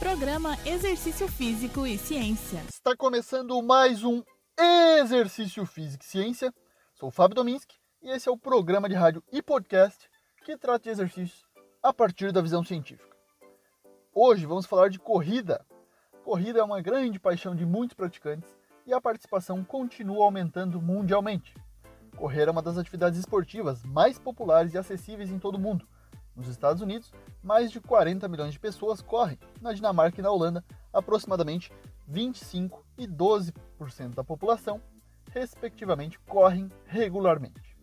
Programa Exercício Físico e Ciência. Está começando mais um Exercício Físico e Ciência. Sou o Fábio Dominski e esse é o programa de rádio e podcast que trata de exercícios a partir da visão científica. Hoje vamos falar de corrida. Corrida é uma grande paixão de muitos praticantes e a participação continua aumentando mundialmente. Correr é uma das atividades esportivas mais populares e acessíveis em todo o mundo. Nos Estados Unidos, mais de 40 milhões de pessoas correm. Na Dinamarca e na Holanda, aproximadamente 25 e 12% da população, respectivamente, correm regularmente.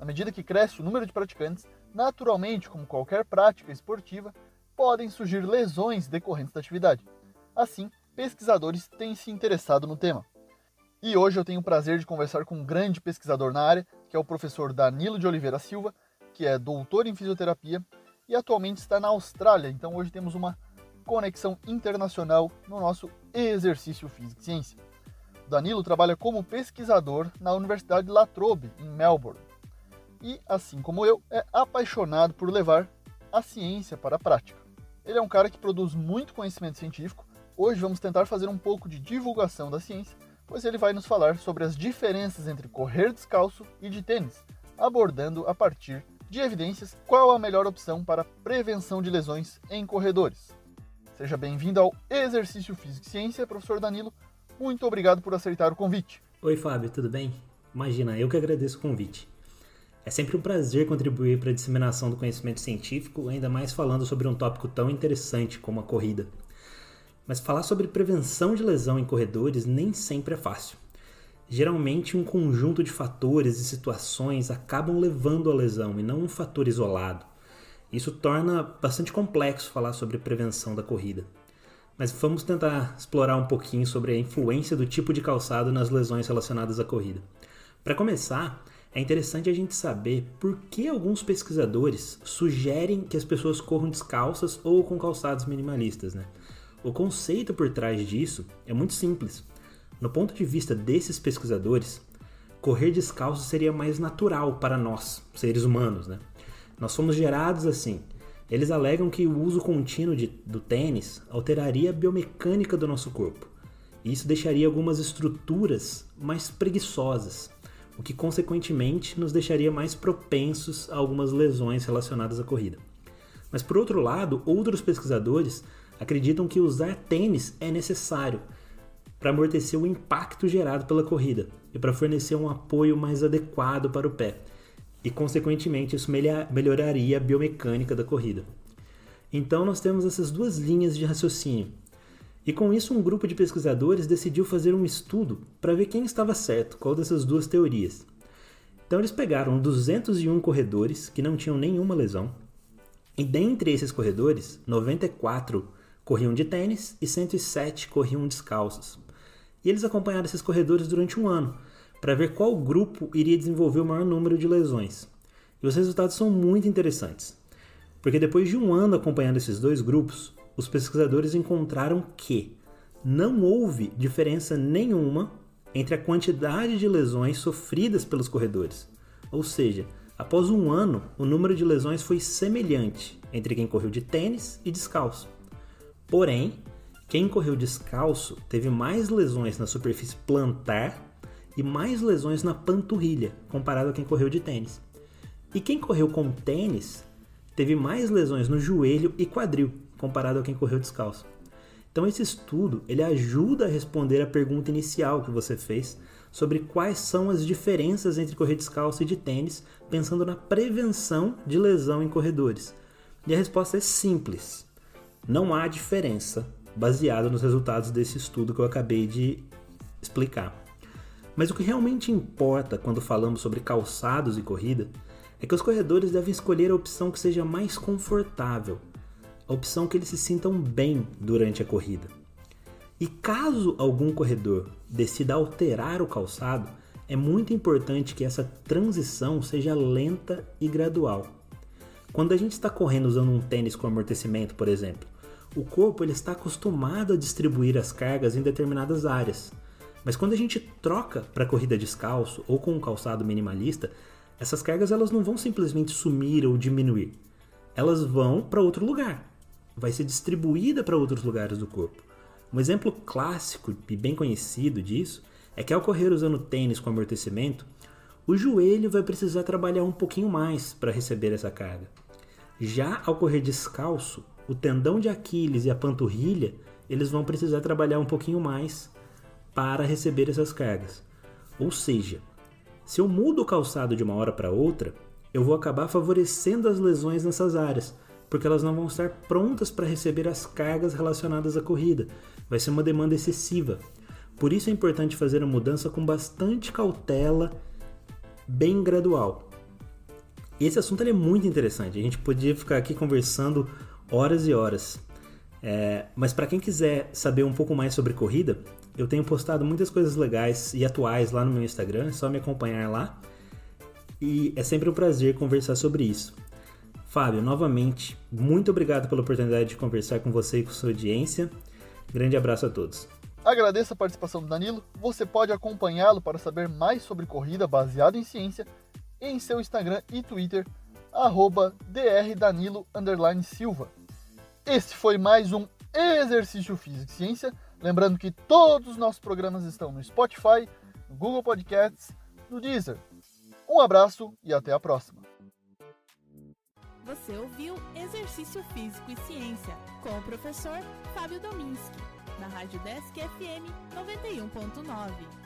À medida que cresce o número de praticantes, naturalmente, como qualquer prática esportiva, podem surgir lesões decorrentes da atividade. Assim, pesquisadores têm se interessado no tema. E hoje eu tenho o prazer de conversar com um grande pesquisador na área, que é o professor Danilo de Oliveira Silva, que é doutor em fisioterapia e atualmente está na Austrália. Então hoje temos uma conexão internacional no nosso exercício físico e ciência. Danilo trabalha como pesquisador na Universidade La Trobe, em Melbourne. E, assim como eu, é apaixonado por levar a ciência para a prática. Ele é um cara que produz muito conhecimento científico. Hoje vamos tentar fazer um pouco de divulgação da ciência, pois ele vai nos falar sobre as diferenças entre correr descalço e de tênis, abordando a partir de evidências qual a melhor opção para prevenção de lesões em corredores. Seja bem-vindo ao Exercício Físico e Ciência, professor Danilo. Muito obrigado por aceitar o convite. Oi, Fábio, tudo bem? Imagina, eu que agradeço o convite. É sempre um prazer contribuir para a disseminação do conhecimento científico, ainda mais falando sobre um tópico tão interessante como a corrida. Mas falar sobre prevenção de lesão em corredores nem sempre é fácil. Geralmente, um conjunto de fatores e situações acabam levando à lesão e não um fator isolado. Isso torna bastante complexo falar sobre prevenção da corrida. Mas vamos tentar explorar um pouquinho sobre a influência do tipo de calçado nas lesões relacionadas à corrida. Para começar, é interessante a gente saber por que alguns pesquisadores sugerem que as pessoas corram descalças ou com calçados minimalistas. Né? O conceito por trás disso é muito simples. No ponto de vista desses pesquisadores, correr descalço seria mais natural para nós, seres humanos, né? Nós somos gerados assim. Eles alegam que o uso contínuo de, do tênis alteraria a biomecânica do nosso corpo. Isso deixaria algumas estruturas mais preguiçosas, o que consequentemente nos deixaria mais propensos a algumas lesões relacionadas à corrida. Mas por outro lado, outros pesquisadores acreditam que usar tênis é necessário para amortecer o impacto gerado pela corrida e para fornecer um apoio mais adequado para o pé. E, consequentemente, isso melhoraria a biomecânica da corrida. Então, nós temos essas duas linhas de raciocínio. E com isso, um grupo de pesquisadores decidiu fazer um estudo para ver quem estava certo, qual dessas duas teorias. Então, eles pegaram 201 corredores que não tinham nenhuma lesão, e dentre esses corredores, 94 corriam de tênis e 107 corriam descalços. E eles acompanharam esses corredores durante um ano, para ver qual grupo iria desenvolver o maior número de lesões. E os resultados são muito interessantes, porque depois de um ano acompanhando esses dois grupos, os pesquisadores encontraram que não houve diferença nenhuma entre a quantidade de lesões sofridas pelos corredores. Ou seja, após um ano, o número de lesões foi semelhante entre quem correu de tênis e descalço. Porém, quem correu descalço teve mais lesões na superfície plantar e mais lesões na panturrilha, comparado a quem correu de tênis. E quem correu com tênis teve mais lesões no joelho e quadril, comparado a quem correu descalço. Então esse estudo ele ajuda a responder a pergunta inicial que você fez sobre quais são as diferenças entre correr descalço e de tênis, pensando na prevenção de lesão em corredores. E a resposta é simples. Não há diferença baseado nos resultados desse estudo que eu acabei de explicar. Mas o que realmente importa quando falamos sobre calçados e corrida é que os corredores devem escolher a opção que seja mais confortável, a opção que eles se sintam bem durante a corrida. E caso algum corredor decida alterar o calçado, é muito importante que essa transição seja lenta e gradual. Quando a gente está correndo usando um tênis com amortecimento, por exemplo, o corpo ele está acostumado a distribuir as cargas em determinadas áreas. Mas quando a gente troca para corrida descalço ou com um calçado minimalista, essas cargas elas não vão simplesmente sumir ou diminuir. Elas vão para outro lugar. vai ser distribuída para outros lugares do corpo. Um exemplo clássico e bem conhecido disso é que ao correr usando tênis com amortecimento, o joelho vai precisar trabalhar um pouquinho mais para receber essa carga. Já ao correr descalço, o tendão de Aquiles e a panturrilha, eles vão precisar trabalhar um pouquinho mais para receber essas cargas. Ou seja, se eu mudo o calçado de uma hora para outra, eu vou acabar favorecendo as lesões nessas áreas, porque elas não vão estar prontas para receber as cargas relacionadas à corrida. Vai ser uma demanda excessiva. Por isso é importante fazer a mudança com bastante cautela, bem gradual. Esse assunto é muito interessante. A gente podia ficar aqui conversando horas e horas. É, mas para quem quiser saber um pouco mais sobre corrida, eu tenho postado muitas coisas legais e atuais lá no meu Instagram, é só me acompanhar lá. E é sempre um prazer conversar sobre isso. Fábio, novamente, muito obrigado pela oportunidade de conversar com você e com sua audiência. Grande abraço a todos. Agradeço a participação do Danilo. Você pode acompanhá-lo para saber mais sobre corrida baseada em ciência em seu Instagram e Twitter, arroba drdanilo Silva. Este foi mais um Exercício Físico e Ciência. Lembrando que todos os nossos programas estão no Spotify, no Google Podcasts, no Deezer. Um abraço e até a próxima. Você ouviu Exercício Físico e Ciência com o professor Fábio Dominski, na Rádio Desk FM 91.9.